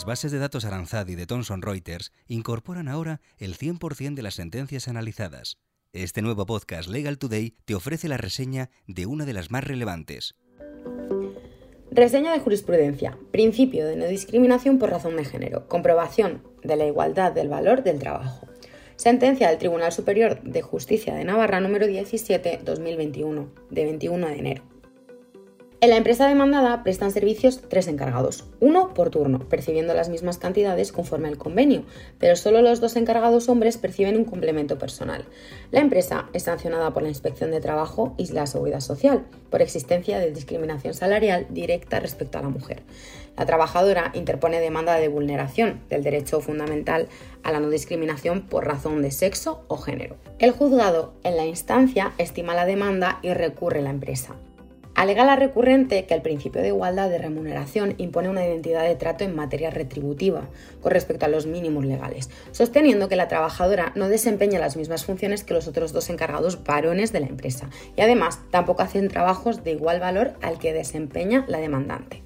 Las bases de datos Aranzad y de Thomson Reuters incorporan ahora el 100% de las sentencias analizadas. Este nuevo podcast Legal Today te ofrece la reseña de una de las más relevantes. Reseña de jurisprudencia. Principio de no discriminación por razón de género. Comprobación de la igualdad del valor del trabajo. Sentencia del Tribunal Superior de Justicia de Navarra número 17-2021, de 21 de enero. En la empresa demandada prestan servicios tres encargados, uno por turno, percibiendo las mismas cantidades conforme al convenio, pero solo los dos encargados hombres perciben un complemento personal. La empresa es sancionada por la Inspección de Trabajo y la Seguridad Social por existencia de discriminación salarial directa respecto a la mujer. La trabajadora interpone demanda de vulneración del derecho fundamental a la no discriminación por razón de sexo o género. El juzgado en la instancia estima la demanda y recurre la empresa. Alega la recurrente que el principio de igualdad de remuneración impone una identidad de trato en materia retributiva con respecto a los mínimos legales, sosteniendo que la trabajadora no desempeña las mismas funciones que los otros dos encargados varones de la empresa y además tampoco hacen trabajos de igual valor al que desempeña la demandante.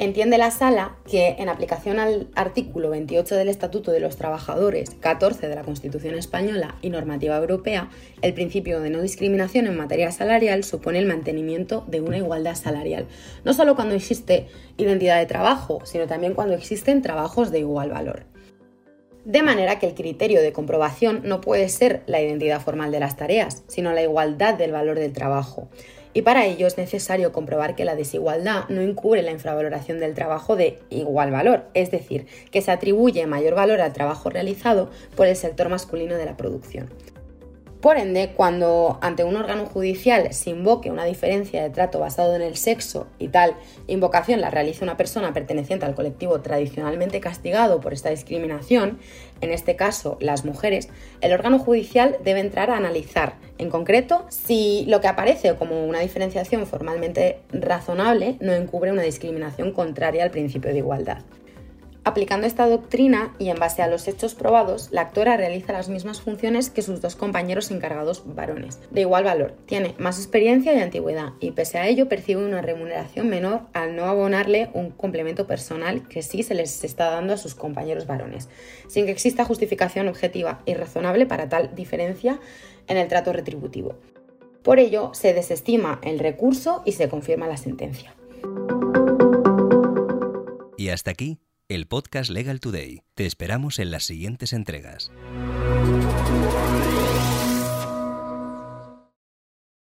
Entiende la sala que, en aplicación al artículo 28 del Estatuto de los Trabajadores, 14 de la Constitución Española y normativa europea, el principio de no discriminación en materia salarial supone el mantenimiento de una igualdad salarial, no solo cuando existe identidad de trabajo, sino también cuando existen trabajos de igual valor. De manera que el criterio de comprobación no puede ser la identidad formal de las tareas, sino la igualdad del valor del trabajo y para ello es necesario comprobar que la desigualdad no encubre la infravaloración del trabajo de igual valor, es decir, que se atribuye mayor valor al trabajo realizado por el sector masculino de la producción. Por ende, cuando ante un órgano judicial se invoque una diferencia de trato basado en el sexo y tal invocación la realiza una persona perteneciente al colectivo tradicionalmente castigado por esta discriminación, en este caso las mujeres, el órgano judicial debe entrar a analizar, en concreto, si lo que aparece como una diferenciación formalmente razonable no encubre una discriminación contraria al principio de igualdad. Aplicando esta doctrina y en base a los hechos probados, la actora realiza las mismas funciones que sus dos compañeros encargados varones. De igual valor, tiene más experiencia y antigüedad y pese a ello percibe una remuneración menor al no abonarle un complemento personal que sí se les está dando a sus compañeros varones, sin que exista justificación objetiva y razonable para tal diferencia en el trato retributivo. Por ello, se desestima el recurso y se confirma la sentencia. Y hasta aquí el podcast Legal Today. Te esperamos en las siguientes entregas.